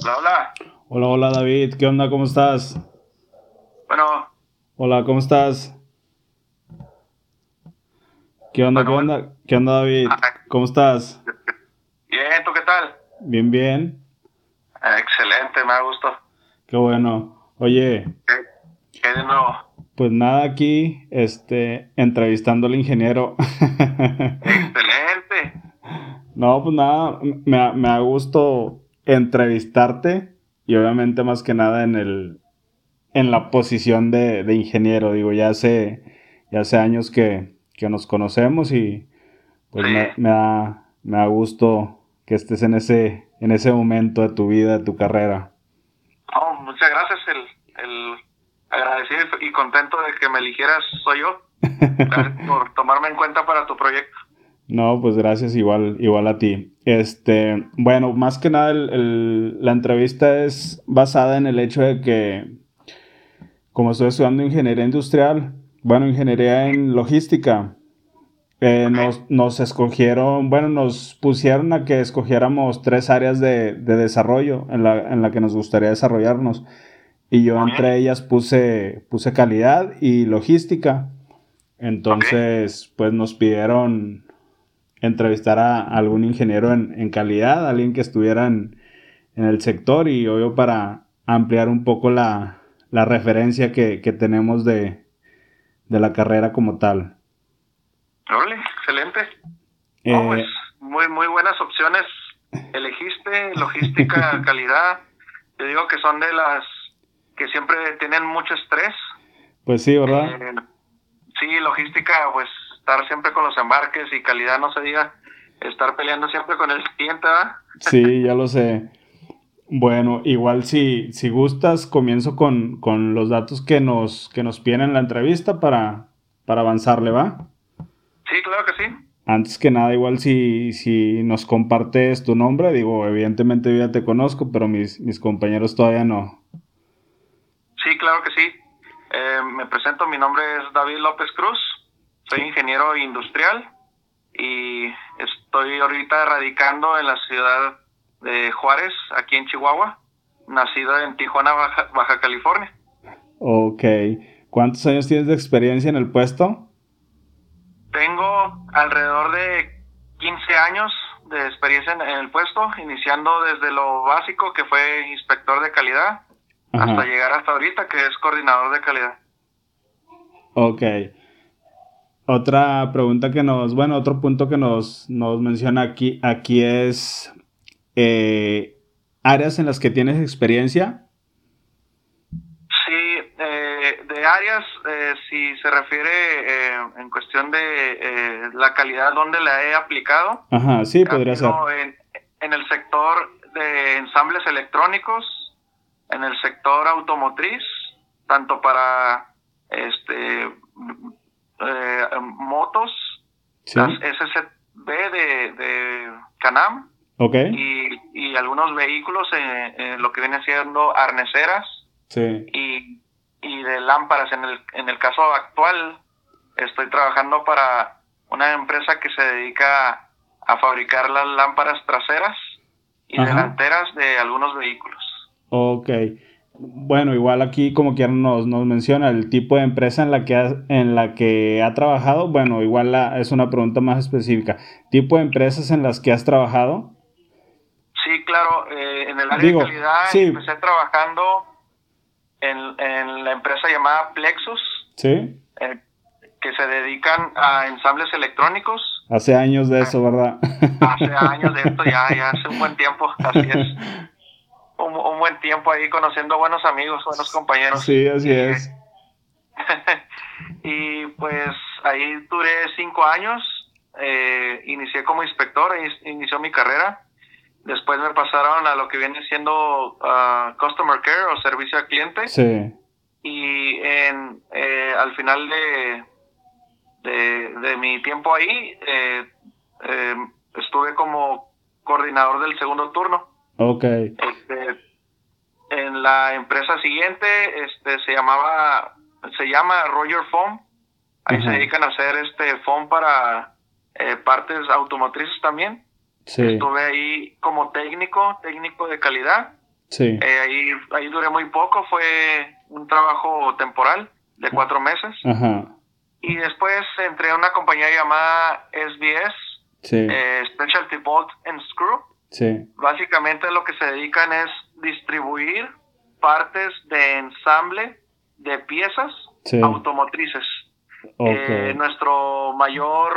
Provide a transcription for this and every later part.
Hola, hola. Hola, hola David, ¿qué onda? ¿Cómo estás? Bueno. Hola, ¿cómo estás? ¿Qué onda? ¿Qué onda? ¿Qué onda David? ¿Cómo estás? Bien, ¿tú qué tal? Bien, bien. Excelente, me da gusto. Qué bueno. Oye. ¿Qué, qué de nuevo? Pues nada, aquí, este, entrevistando al ingeniero. Excelente. No, pues nada, me, me da gusto entrevistarte y obviamente más que nada en el en la posición de, de ingeniero. Digo, ya hace, ya hace años que, que nos conocemos y pues me, me, da, me da gusto que estés en ese, en ese momento de tu vida, de tu carrera. Oh, muchas gracias. El, el agradecido y contento de que me eligieras soy yo. Gracias por tomarme en cuenta para tu proyecto. No, pues gracias igual, igual a ti. Este, bueno, más que nada el, el, la entrevista es basada en el hecho de que, como estoy estudiando ingeniería industrial, bueno, ingeniería en logística, eh, nos, nos, escogieron, bueno, nos pusieron a que escogiéramos tres áreas de, de desarrollo en la, en la, que nos gustaría desarrollarnos. Y yo entre ellas puse, puse calidad y logística. Entonces, pues nos pidieron entrevistar a algún ingeniero en, en calidad, alguien que estuviera en, en, el sector y obvio para ampliar un poco la, la referencia que, que tenemos de, de, la carrera como tal. Órale, excelente. Eh, oh, pues, muy, muy buenas opciones elegiste, logística, calidad. Te digo que son de las que siempre tienen mucho estrés. Pues sí, ¿verdad? Eh, sí, logística, pues estar siempre con los embarques y calidad, no se diga, estar peleando siempre con el cliente, ¿verdad? Sí, ya lo sé. Bueno, igual si, si gustas, comienzo con, con los datos que nos, que nos piden en la entrevista para, para avanzarle, ¿va? Sí, claro que sí. Antes que nada, igual si, si nos compartes tu nombre, digo, evidentemente yo ya te conozco, pero mis, mis compañeros todavía no. Sí, claro que sí. Eh, me presento, mi nombre es David López Cruz, soy ingeniero industrial y estoy ahorita radicando en la ciudad de Juárez, aquí en Chihuahua, nacido en Tijuana, Baja, Baja California. Ok. ¿Cuántos años tienes de experiencia en el puesto? Tengo alrededor de 15 años de experiencia en, el puesto, iniciando desde lo básico que fue inspector de calidad, Ajá. hasta llegar hasta ahorita que es coordinador de calidad. Ok. Otra pregunta que nos, bueno, otro punto que nos, nos menciona aquí, aquí es eh, áreas en las que tienes experiencia. Sí, eh, de áreas, eh, si se refiere eh, en cuestión de eh, la calidad donde la he aplicado. Ajá, sí, podría ser. En, en el sector de ensambles electrónicos, en el sector automotriz, tanto para este eh, motos, sí. las SCB de, de Canam okay. y, y, algunos vehículos lo que viene siendo arneceras sí. y, y, de lámparas. En el, en el caso actual estoy trabajando para una empresa que se dedica a fabricar las lámparas traseras y Ajá. delanteras de algunos vehículos. Ok bueno, igual aquí como quieran nos, nos menciona el tipo de empresa en la que ha, en la que ha trabajado. Bueno, igual la, es una pregunta más específica. ¿Tipo de empresas en las que has trabajado? Sí, claro. Eh, en el área Digo, de calidad sí. empecé trabajando en, en, la empresa llamada Plexus. Sí. Eh, que se dedican a ensambles electrónicos. Hace años de eso, ¿verdad? Hace años de esto, ya, ya hace un buen tiempo, así es. un, un, buen tiempo ahí conociendo buenos amigos, buenos compañeros. Sí, así es. y pues ahí duré cinco años, eh, inicié como inspector, inició mi carrera. Después me pasaron a lo que viene siendo uh, Customer Care o servicio al cliente. Sí. Y en, eh, al final de, de, de, mi tiempo ahí, eh, eh estuve como coordinador del segundo turno. Ok. Este, en la empresa siguiente este, se llamaba, se llama Roger Foam. Ahí se dedican a hacer este foam para eh, partes automotrices también. Sí. Estuve ahí como técnico, técnico de calidad. Sí. Eh, ahí, ahí duré muy poco, fue un trabajo temporal de cuatro meses. Ajá. Y después entré a una compañía llamada SBS, Sí. eh, Specialty Bolt and Screw. Sí. Básicamente lo que se dedican es distribuir partes de ensamble de piezas Sí. automotrices. Eh, nuestro mayor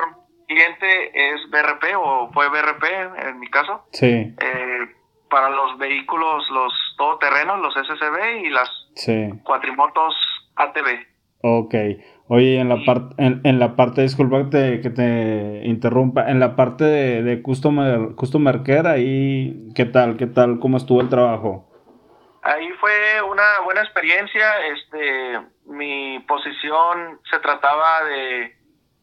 cliente es BRP o fue BRP en mi caso. Sí. eh, para los vehículos, los todoterrenos, los SCB y las Sí. cuatrimotos ATV. Ok. Oye, en la parte, en, en la parte, disculpa que te, que te interrumpa, en la parte de, de customer, customer care, ahí, ¿qué tal? ¿Qué tal? ¿Cómo estuvo el trabajo? Ahí fue una buena experiencia. Este, mi posición se trataba de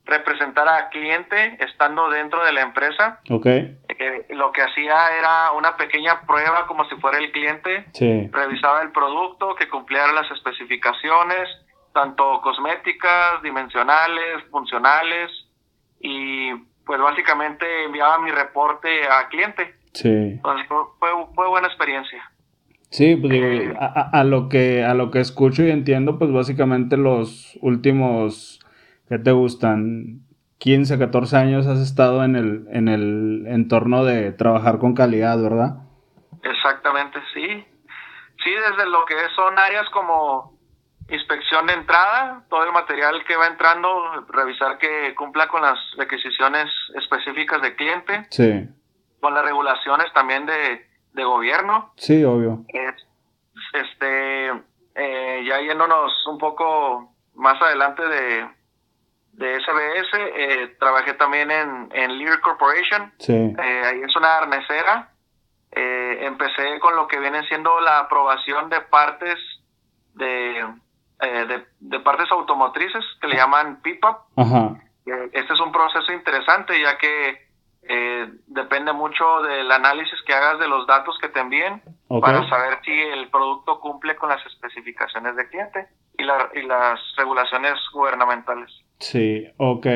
representar a cliente estando dentro de la empresa. Ok. Eh, lo que hacía era una pequeña prueba como si fuera el cliente. Sí. Revisaba el producto, que cumpliera las especificaciones, tanto cosméticas, dimensionales, funcionales, y pues básicamente enviaba mi reporte a cliente. Sí. Entonces fue, fue, buena experiencia. Sí, pues digo, a, a- a lo que, a lo que escucho y entiendo, pues básicamente los últimos, ¿qué te gustan? 15, 14 años has estado en el, en el entorno de trabajar con calidad, ¿verdad? Exactamente, sí. Sí, desde lo que son áreas como inspección de entrada, todo el material que va entrando, revisar que cumpla con las requisiciones específicas del cliente, Sí, con las regulaciones también de, de gobierno. sí, obvio. Es- Este, eh, ya yéndonos un poco más adelante de, de SBS, eh, trabajé también en, en Lear Corporation. Sí, Eh, ahí es una arnesera. Eh, empecé con lo que viene siendo la aprobación de partes de partes automotrices que le llaman PIPAP. Eh, Este es un proceso interesante ya que eh, depende mucho del análisis que hagas de los datos que te envíen para saber si el producto cumple con las especificaciones del cliente y, la- y las regulaciones gubernamentales. Sí, ok.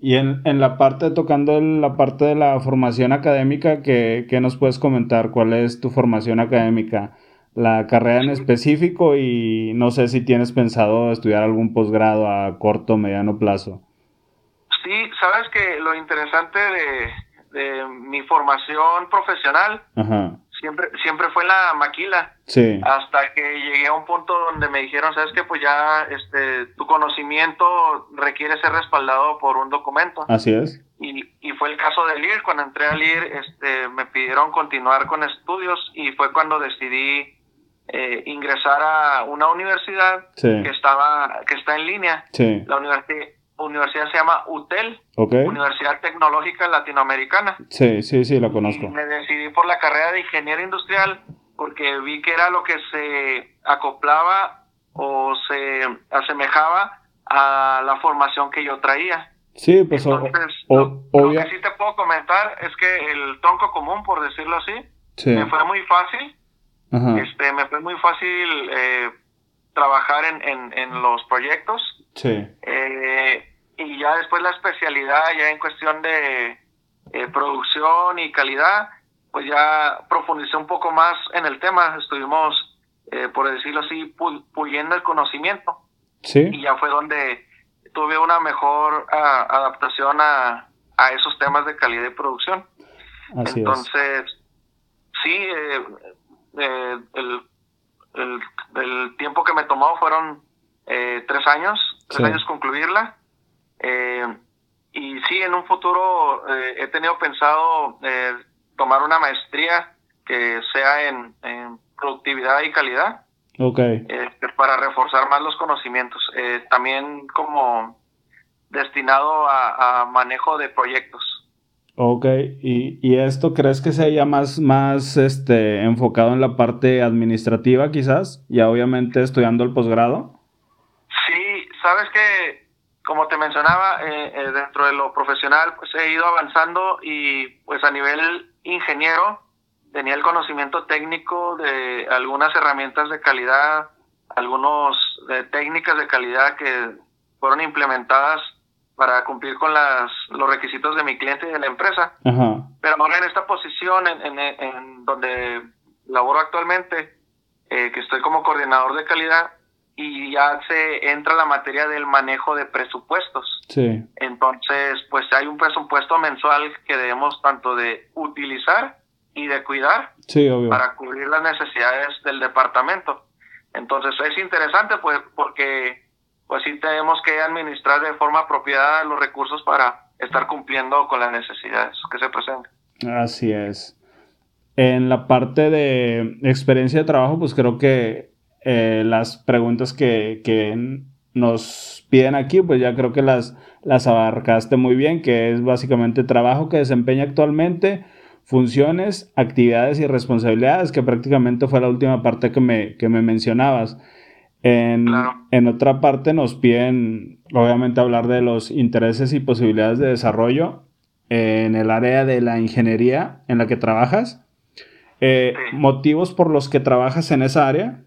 Y en, en la parte, tocando la parte de la formación académica, ¿qué, qué nos puedes comentar? ¿Cuál es tu formación académica? La carrera en específico y no sé si tienes pensado estudiar algún posgrado a corto o mediano plazo. Sí, sabes que lo interesante de, de mi formación profesional Ajá, siempre siempre fue la maquila. Sí, hasta que llegué a un punto donde me dijeron sabes que pues ya este tu conocimiento requiere ser respaldado por un documento así es. y, y fue el caso de LIR cuando entré a LIR este me pidieron continuar con estudios y fue cuando decidí eh, ingresar a una universidad Sí, que estaba que está en línea sí, la universidad universidad se llama UTEL. Universidad Tecnológica Latinoamericana Sí, sí, sí, la y conozco. me decidí por la carrera de ingeniero industrial porque vi que era lo que se acoplaba o se asemejaba a la formación que yo traía. Sí, pues Entonces, o- lo, que sí te puedo comentar es que el tronco común, por decirlo así, Sí, me fue muy fácil. ajá, Este, fue muy fácil eh, trabajar en, en, en los proyectos. sí, Eh, y ya después la especialidad, ya en cuestión de eh, producción y calidad, pues ya profundicé un poco más en el tema. Estuvimos, eh, por decirlo así, pu- puliendo el conocimiento. Y sí, ya fue donde tuve una mejor ah, adaptación a, a esos temas de calidad y producción. así es. Entonces, sí, eh, el, el, el tiempo que me tomó fueron eh, tres años, tres Sí. años concluirla. Eh, y sí, en un futuro eh, he tenido pensado eh, tomar una maestría que sea en, en productividad y calidad Ok, este, para reforzar más los conocimientos. Eh, también como destinado a, a manejo de proyectos. Ok. ¿Y, y esto crees que sea ya más, más este, enfocado en la parte administrativa quizás? Ya obviamente estudiando el posgrado. Sí, sabes que, como te mencionaba, eh, eh, dentro de lo profesional, pues he ido avanzando y pues a nivel ingeniero tenía el conocimiento técnico de algunas herramientas de calidad, algunas técnicas de calidad que fueron implementadas para cumplir con las, los requisitos de mi cliente y de la empresa. Ajá, Pero ahora en esta posición en, en, en donde laboro actualmente, eh, que estoy como coordinador de calidad y ya se entra la materia del manejo de presupuestos. Sí. Entonces, pues hay un presupuesto mensual que debemos tanto de utilizar y de cuidar sí, obvio. para cubrir las necesidades del departamento. Entonces es interesante pues porque pues sí tenemos que administrar de forma apropiada los recursos para estar cumpliendo con las necesidades que se presentan. Así es. En la parte de experiencia de trabajo, pues creo que eh, las preguntas que, que, nos piden aquí, pues ya creo que las, las abarcaste muy bien, que es básicamente trabajo que desempeña actualmente, funciones, actividades y responsabilidades, que prácticamente fue la última parte que me, que me mencionabas. En, en, otra parte nos piden, obviamente, hablar de los intereses y posibilidades de desarrollo en el área de la ingeniería en la que trabajas. Eh, motivos por los que trabajas en esa área.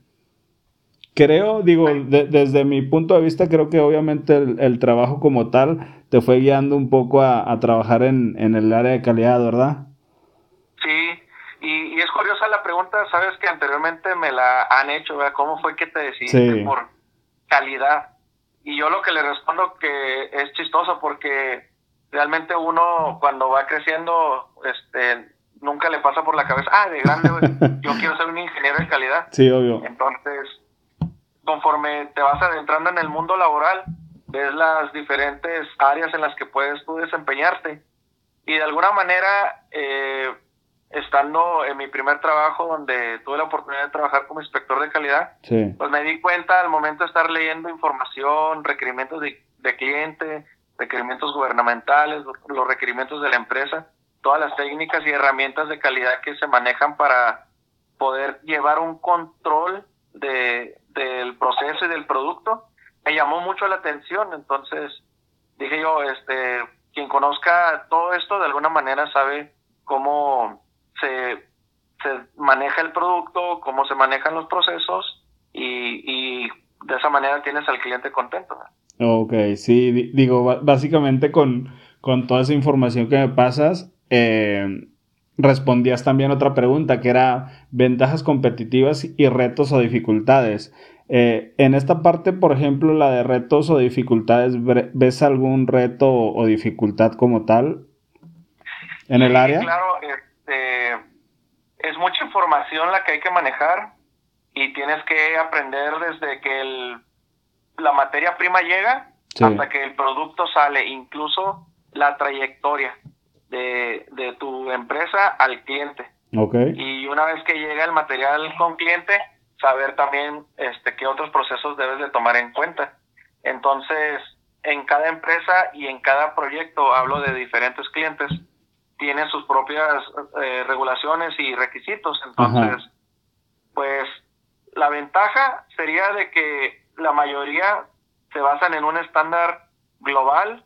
Creo, digo, desde mi punto de vista, creo que obviamente el, trabajo como tal te fue guiando un poco a, trabajar en, en, el área de calidad, ¿verdad? Sí, y, es curiosa la pregunta, sabes que anteriormente me la han hecho, ¿verdad? ¿Cómo fue que te decidiste por calidad? Y yo lo que le respondo que es chistoso porque realmente uno cuando va creciendo, este, nunca le pasa por la cabeza, ah, de grande, yo quiero ser un ingeniero de calidad. Sí, obvio. Entonces, conforme te vas adentrando en el mundo laboral, ves las diferentes áreas en las que puedes tú desempeñarte. Y de alguna manera, eh, estando en mi primer trabajo donde tuve la oportunidad de trabajar como inspector de calidad, pues me di cuenta al momento de estar leyendo información, requerimientos de, de cliente, requerimientos gubernamentales, los requerimientos de la empresa, todas las técnicas y herramientas de calidad que se manejan para poder llevar un control de, del proceso y del producto, me llamó mucho la atención. Entonces dije yo, este, quien conozca todo esto de alguna manera sabe cómo se, se maneja el producto, cómo se manejan los procesos y, y de esa manera tienes al cliente contento. Ok, sí, digo, básicamente con, con toda esa información que me pasas, eh, respondías también otra pregunta que era ventajas competitivas y retos o dificultades. Eh, en esta parte, por ejemplo, la de retos o dificultades, ¿ves algún reto o dificultad como tal en el área? Claro, este, es mucha información la que hay que manejar y tienes que aprender desde que el, la materia prima llega hasta que el producto sale, incluso la trayectoria de, de tu empresa al cliente. Okay. Y una vez que llega el material con cliente, saber también este, qué otros procesos debes de tomar en cuenta. Entonces, en cada empresa y en cada proyecto, hablo de diferentes clientes, tienen sus propias eh, regulaciones y requisitos. Entonces, pues la ventaja sería de que la mayoría se basan en un estándar global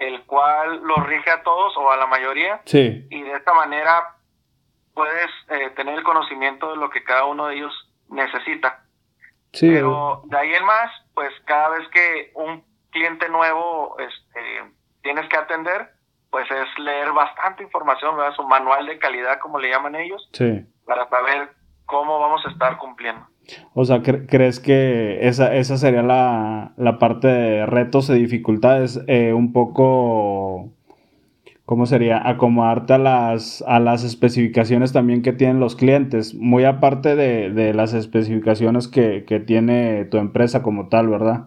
el cual los rige a todos o a la mayoría. Sí. Y de esta manera puedes eh, tener el conocimiento de lo que cada uno de ellos necesita. Sí. Pero de ahí en más, pues cada vez que un cliente nuevo este, tienes que atender, pues es leer bastante información, ¿verdad? Su manual de calidad, como le llaman ellos, sí. para saber cómo vamos a estar cumpliendo. O sea, ¿crees que esa, esa sería la, parte de retos y dificultades? Eh, un poco, ¿cómo sería? Acomodarte a las, a las especificaciones también que tienen los clientes, muy aparte de, las especificaciones que, tiene tu empresa como tal, ¿verdad?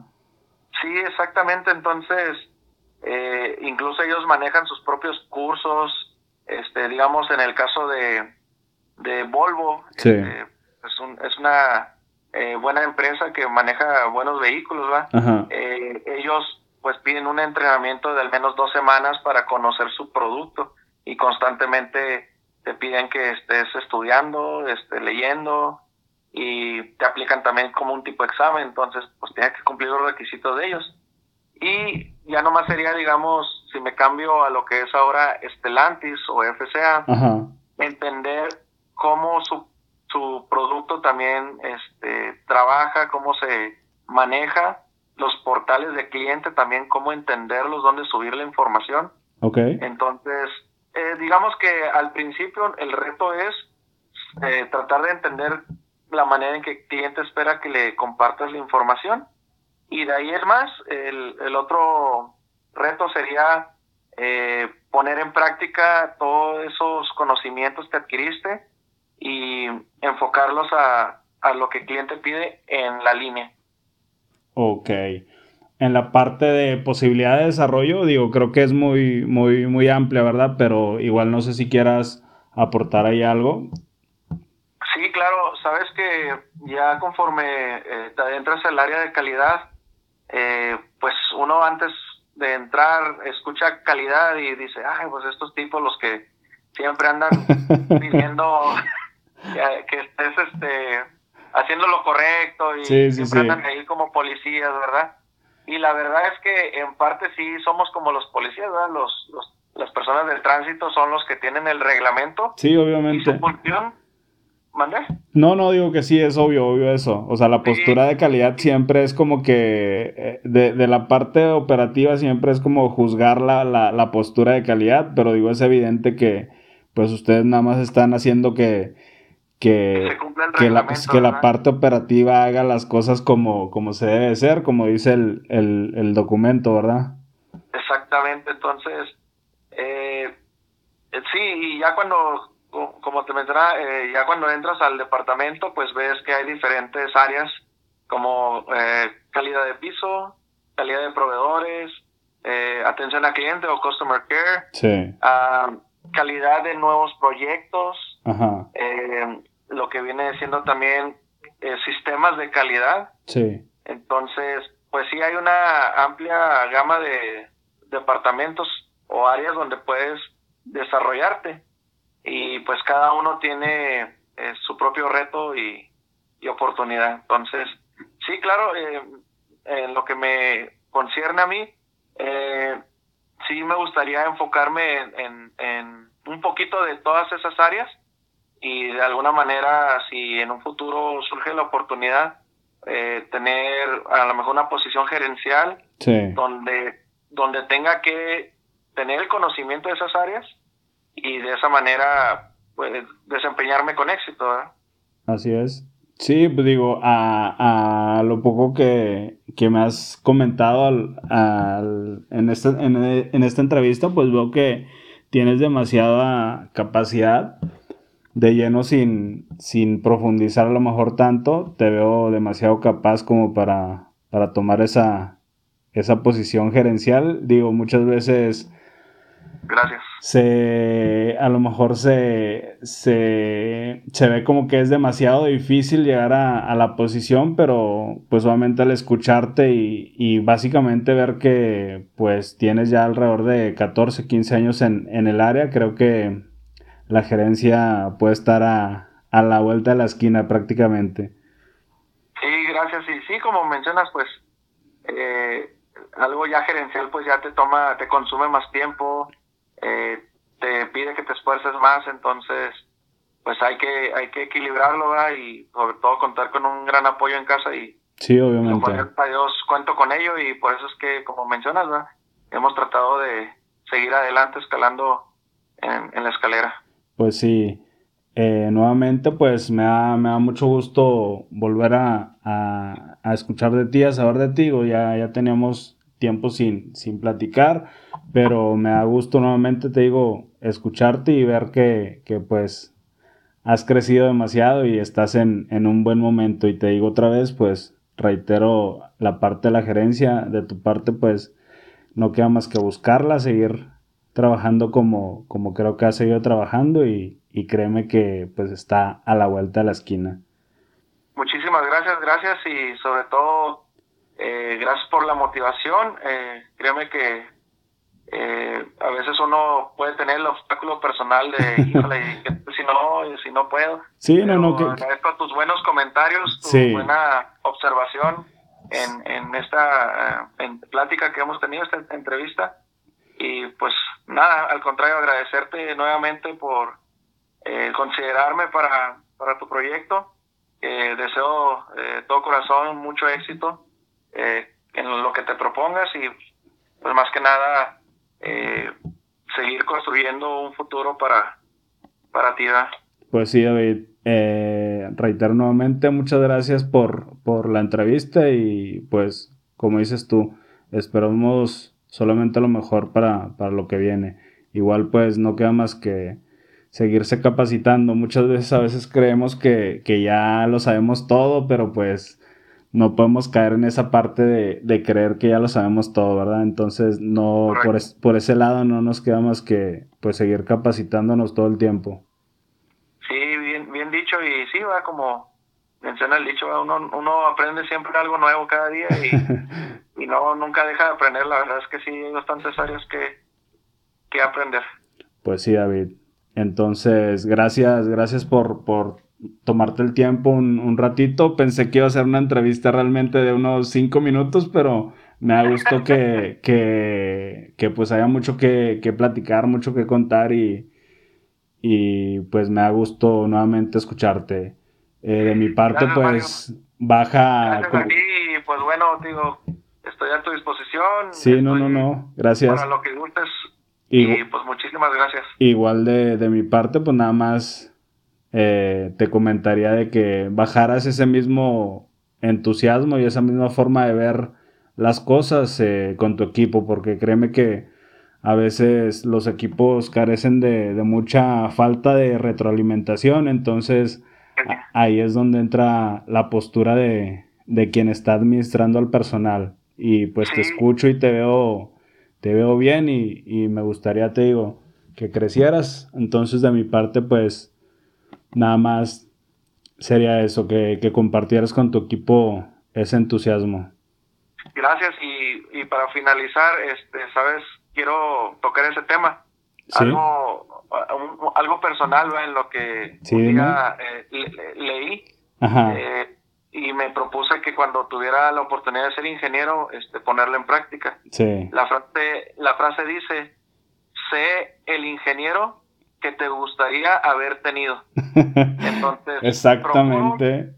Sí, exactamente. Entonces, eh, incluso ellos manejan sus propios cursos, este, digamos, en el caso de, de Volvo. Sí. Este, es, un, es una eh, buena empresa que maneja buenos vehículos, ¿va? Eh, ellos pues piden un entrenamiento de al menos dos semanas para conocer su producto y constantemente te piden que estés estudiando, esté leyendo y te aplican también como un tipo de examen, entonces pues tienes que cumplir los requisitos de ellos. Y ya nomás sería, digamos, si me cambio a lo que es ahora Estelantis o FCA, entender cómo su su producto también este, trabaja, cómo se maneja, los portales de cliente también, cómo entenderlos, dónde subir la información. Okay. Entonces, eh, digamos que al principio el reto es eh, tratar de entender la manera en que el cliente espera que le compartas la información. Y de ahí es más, el, el otro reto sería eh, poner en práctica todos esos conocimientos que adquiriste y enfocarlos a, a lo que el cliente pide en la línea. Ok. En la parte de posibilidad de desarrollo, digo, creo que es muy, muy, muy amplia, ¿verdad? Pero igual no sé si quieras aportar ahí algo. Sí, claro, sabes que ya conforme eh, te adentras al área de calidad, eh, pues uno antes de entrar escucha calidad y dice, ay, pues estos tipos los que siempre andan pidiendo que, estés este, haciendo lo correcto y siempre andan ahí como policías, ¿verdad? Y la verdad es que en parte sí somos como los policías, ¿verdad? Los, los, las personas del tránsito son los que tienen el reglamento. Sí, obviamente. Y su función ¿Mandé? No, no, digo que sí, es obvio, obvio eso. O sea, la postura de calidad siempre es como que, eh, de, de, la parte operativa siempre es como juzgar la, la, la, postura de calidad, pero digo, es evidente que pues ustedes nada más están haciendo que, que, que, la, que la, parte operativa haga las cosas como, como se debe ser, como dice el, el, el documento, ¿verdad? Exactamente, entonces, eh, sí, y ya cuando como te mencionaba, eh, ya cuando entras al departamento, pues ves que hay diferentes áreas como eh, calidad de piso, calidad de proveedores, eh, atención al cliente o customer care, ah, calidad de nuevos proyectos, lo que viene siendo también sistemas de calidad. Entonces, pues sí hay una amplia gama de departamentos o áreas donde puedes desarrollarte y pues cada uno tiene eh, su propio reto y, oportunidad. Entonces, sí, claro, eh, en lo que me concierne a mí, eh, sí me gustaría enfocarme en, en, un poquito de todas esas áreas y de alguna manera, si en un futuro surge la oportunidad, tener a lo mejor una posición gerencial donde, donde tenga que tener el conocimiento de esas áreas y de esa manera pues, desempeñarme con éxito. Así es. Sí, pues digo, a, a lo poco que, que, me has comentado al, al, en, esta, en, en, esta entrevista, pues veo que tienes demasiada capacidad de lleno sin, sin profundizar a lo mejor tanto. Te veo demasiado capaz como para, para tomar esa, esa posición gerencial. Digo, muchas veces Gracias. Se, a lo mejor se, se, se ve como que es demasiado difícil llegar a, la posición, pero pues obviamente al escucharte y, y, básicamente ver que pues tienes ya alrededor de 14, 15 años en, en el área, creo que la gerencia puede estar a, a la vuelta de la esquina prácticamente. Sí, gracias. Y sí, como mencionas, pues eh, algo ya gerencial pues ya te toma, te consume más tiempo, eh, te pide que te esfuerces más, entonces pues hay que hay que equilibrarlo y sobre todo contar con un gran apoyo en casa y sí obviamente. a Dios cuento con ello y por eso es que como mencionas hemos tratado de seguir adelante escalando en, la escalera. Pues sí eh, nuevamente pues me da, me da mucho gusto volver a, a, escuchar de ti a saber de ti. Ya ya teníamos tiempo sin sin platicar pero me da gusto nuevamente, te digo, escucharte y ver que, que pues has crecido demasiado y estás en, en, un buen momento. Y te digo otra vez, pues reitero la parte de la gerencia, de tu parte, pues no queda más que buscarla, seguir trabajando como, como creo que has seguido trabajando y, y créeme que pues está a la vuelta de la esquina. Muchísimas gracias, gracias y sobre todo eh, gracias por la motivación. Eh, créeme que eh, a veces uno puede tener el obstáculo personal de, híjole, si no, si no puedo. Sí, no, no. Que... Agradezco tus buenos comentarios, tu buena observación en, en esta eh, en plática que hemos tenido, esta entrevista. Y pues nada, al contrario, agradecerte nuevamente por eh, considerarme para, para tu proyecto. deseo eh, todo corazón mucho éxito en lo que te propongas y pues más que nada eh, seguir construyendo un futuro para, para ti. Pues sí, David. Eh, reitero nuevamente, muchas gracias por, por la entrevista y pues, como dices tú, esperamos solamente lo mejor para, para lo que viene. Igual pues no queda más que seguirse capacitando. Muchas veces a veces creemos que, que ya lo sabemos todo, pero pues no podemos caer en esa parte de, de, creer que ya lo sabemos todo, ¿verdad? Entonces, no, por, por, ese lado no nos queda más que pues seguir capacitándonos todo el tiempo. Sí, bien, bien dicho, y sí, va como menciona el dicho, uno, uno aprende siempre algo nuevo cada día y, y, no, nunca deja de aprender, la verdad es que sí, hay bastantes áreas que, que aprender. Pues sí, David. Entonces, gracias, gracias por, por tomarte el tiempo un, ratito. Pensé que iba a ser una entrevista realmente de unos cinco minutos, pero me ha gustado que, que, pues haya mucho que, platicar, mucho que contar y, y pues me ha gustado nuevamente escucharte. Eh, de mi parte, pues baja... Gracias pues bueno, digo, estoy a tu disposición. Sí, no, no, no, gracias. Para lo que gustes. Y, pues muchísimas gracias. Igual de, de mi parte, pues nada más eh, te comentaría de que bajaras ese mismo entusiasmo y esa misma forma de ver las cosas eh, con tu equipo, porque créeme que a veces los equipos carecen de, mucha falta de retroalimentación, entonces ahí es donde entra la postura de, quien está administrando al personal. Y pues te escucho y te veo, te veo bien y, y me gustaría, te digo, que crecieras. Entonces de mi parte, pues Nada más sería eso, que, compartieras con tu equipo ese entusiasmo. Gracias y, para finalizar, este, sabes, quiero tocar ese tema. Algo, algo personal en lo que eh, leí eh, y me propuse que cuando tuviera la oportunidad de ser ingeniero, este, ponerlo en práctica. La frase, la frase dice, sé el ingeniero que te gustaría haber tenido. Entonces, exactamente.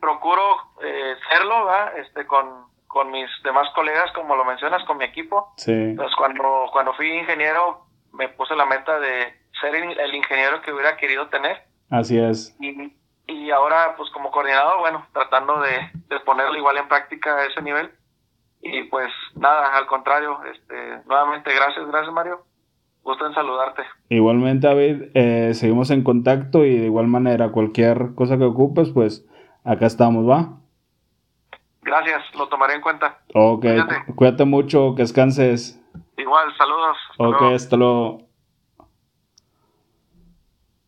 Procuro, eh, serlo, ¿va? Este, con, con mis demás colegas, como lo mencionas, con mi equipo. Sí. Entonces, cuando, cuando fui ingeniero, me puse la meta de ser el ingeniero que hubiera querido tener. Así es. Y, y ahora, pues como coordinador, bueno, tratando de, de ponerlo igual en práctica a ese nivel. Y pues nada, al contrario, este, nuevamente gracias, gracias Mario Gusto en saludarte. Igualmente, David, eh, seguimos en contacto y de igual manera, cualquier cosa que ocupes, pues acá estamos, ¿va? Gracias, lo tomaré en cuenta. Ok, cuídate, mucho, que descanses. Igual, saludos. ok, hasta luego.